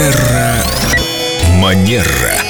Терра Манера.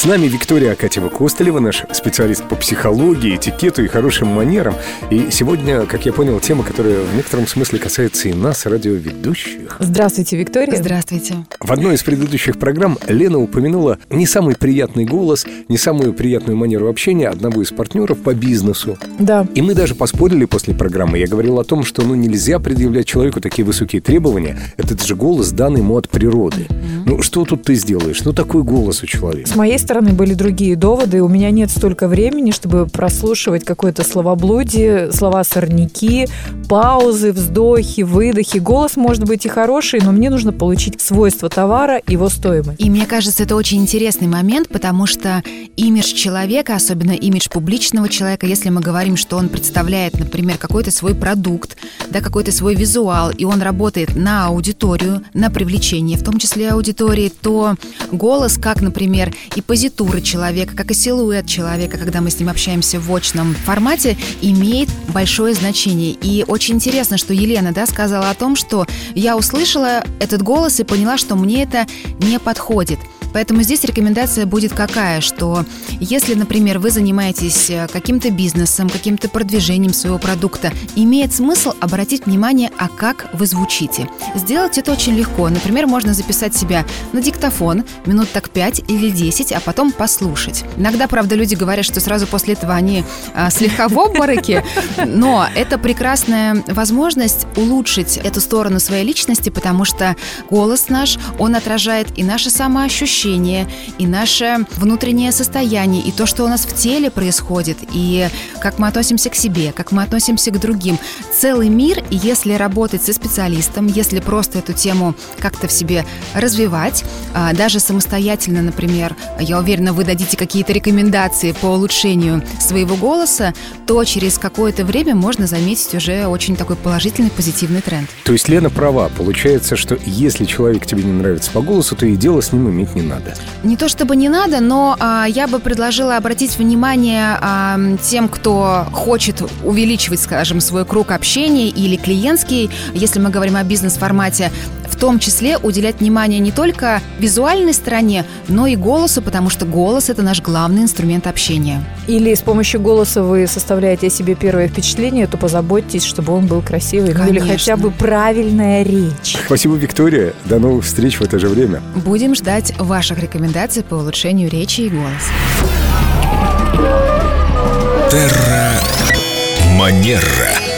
С нами Виктория Акатьева-Костылева, наш специалист по психологии, этикету и хорошим манерам. И сегодня, как я понял, тема, которая в некотором смысле касается и нас, радиоведущих. Здравствуйте, Виктория. Здравствуйте. В одной из предыдущих программ Лена упомянула не самый приятный голос, не самую приятную манеру общения одного из партнеров по бизнесу. Да. И мы даже поспорили после программы. Я говорил о том, что ну нельзя предъявлять человеку такие высокие требования. Этот же голос дан ему от природы. Ну что тут ты сделаешь? Ну такой голос у человека. С моей стороны были другие доводы. У меня нет столько времени, чтобы прослушивать какое-то словоблудие, слова сорняки, паузы, вздохи, выдохи. Голос может быть и хороший, но мне нужно получить свойства товара, его стоимость. И мне кажется, это очень интересный момент, потому что имидж человека, особенно имидж публичного человека, если мы говорим, что он представляет, например, какой-то свой продукт, да, какой-то свой визуал, и он работает на аудиторию, на привлечение, в том числе аудитории, то голос, как, например, и позитура человека, как и силуэт человека, когда мы с ним общаемся в очном формате, имеет большое значение. И очень интересно, что Елена да, сказала о том, что я услышала этот голос и поняла, что мне это не подходит. Поэтому здесь рекомендация будет какая, что если, например, вы занимаетесь э, каким-то бизнесом, каким-то продвижением своего продукта, имеет смысл обратить внимание, а как вы звучите. Сделать это очень легко. Например, можно записать себя на диктофон минут так 5 или 10, а потом послушать. Иногда, правда, люди говорят, что сразу после этого они а, слегка в обмороке, но это прекрасная возможность улучшить эту сторону своей личности, потому что голос наш, он отражает и наше самоощущение, ощущения, и наше внутреннее состояние, и то, что у нас в теле происходит, и как мы относимся к себе, как мы относимся к другим. Целый мир, если работать со специалистом, если просто эту тему как-то в себе развивать, а, даже самостоятельно, например, я уверена, вы дадите какие-то рекомендации по улучшению своего голоса, то через какое-то время можно заметить уже очень такой положительный, позитивный тренд. То есть Лена права. Получается, что если человек тебе не нравится по голосу, то и дело с ним иметь не надо. Не то чтобы не надо, но а, я бы предложила обратить внимание а, тем, кто хочет увеличивать, скажем, свой круг общения или клиентский, если мы говорим о бизнес-формате, в том числе уделять внимание не только визуальной стороне, но и голосу, потому что голос – это наш главный инструмент общения. Или с помощью голоса вы составляете о себе первое впечатление, то позаботьтесь, чтобы он был красивый. Ну, или Конечно. хотя бы правильная речь. Спасибо, Виктория. До новых встреч в это же время. Будем ждать ваших рекомендаций по улучшению речи и голоса. Терра Манера.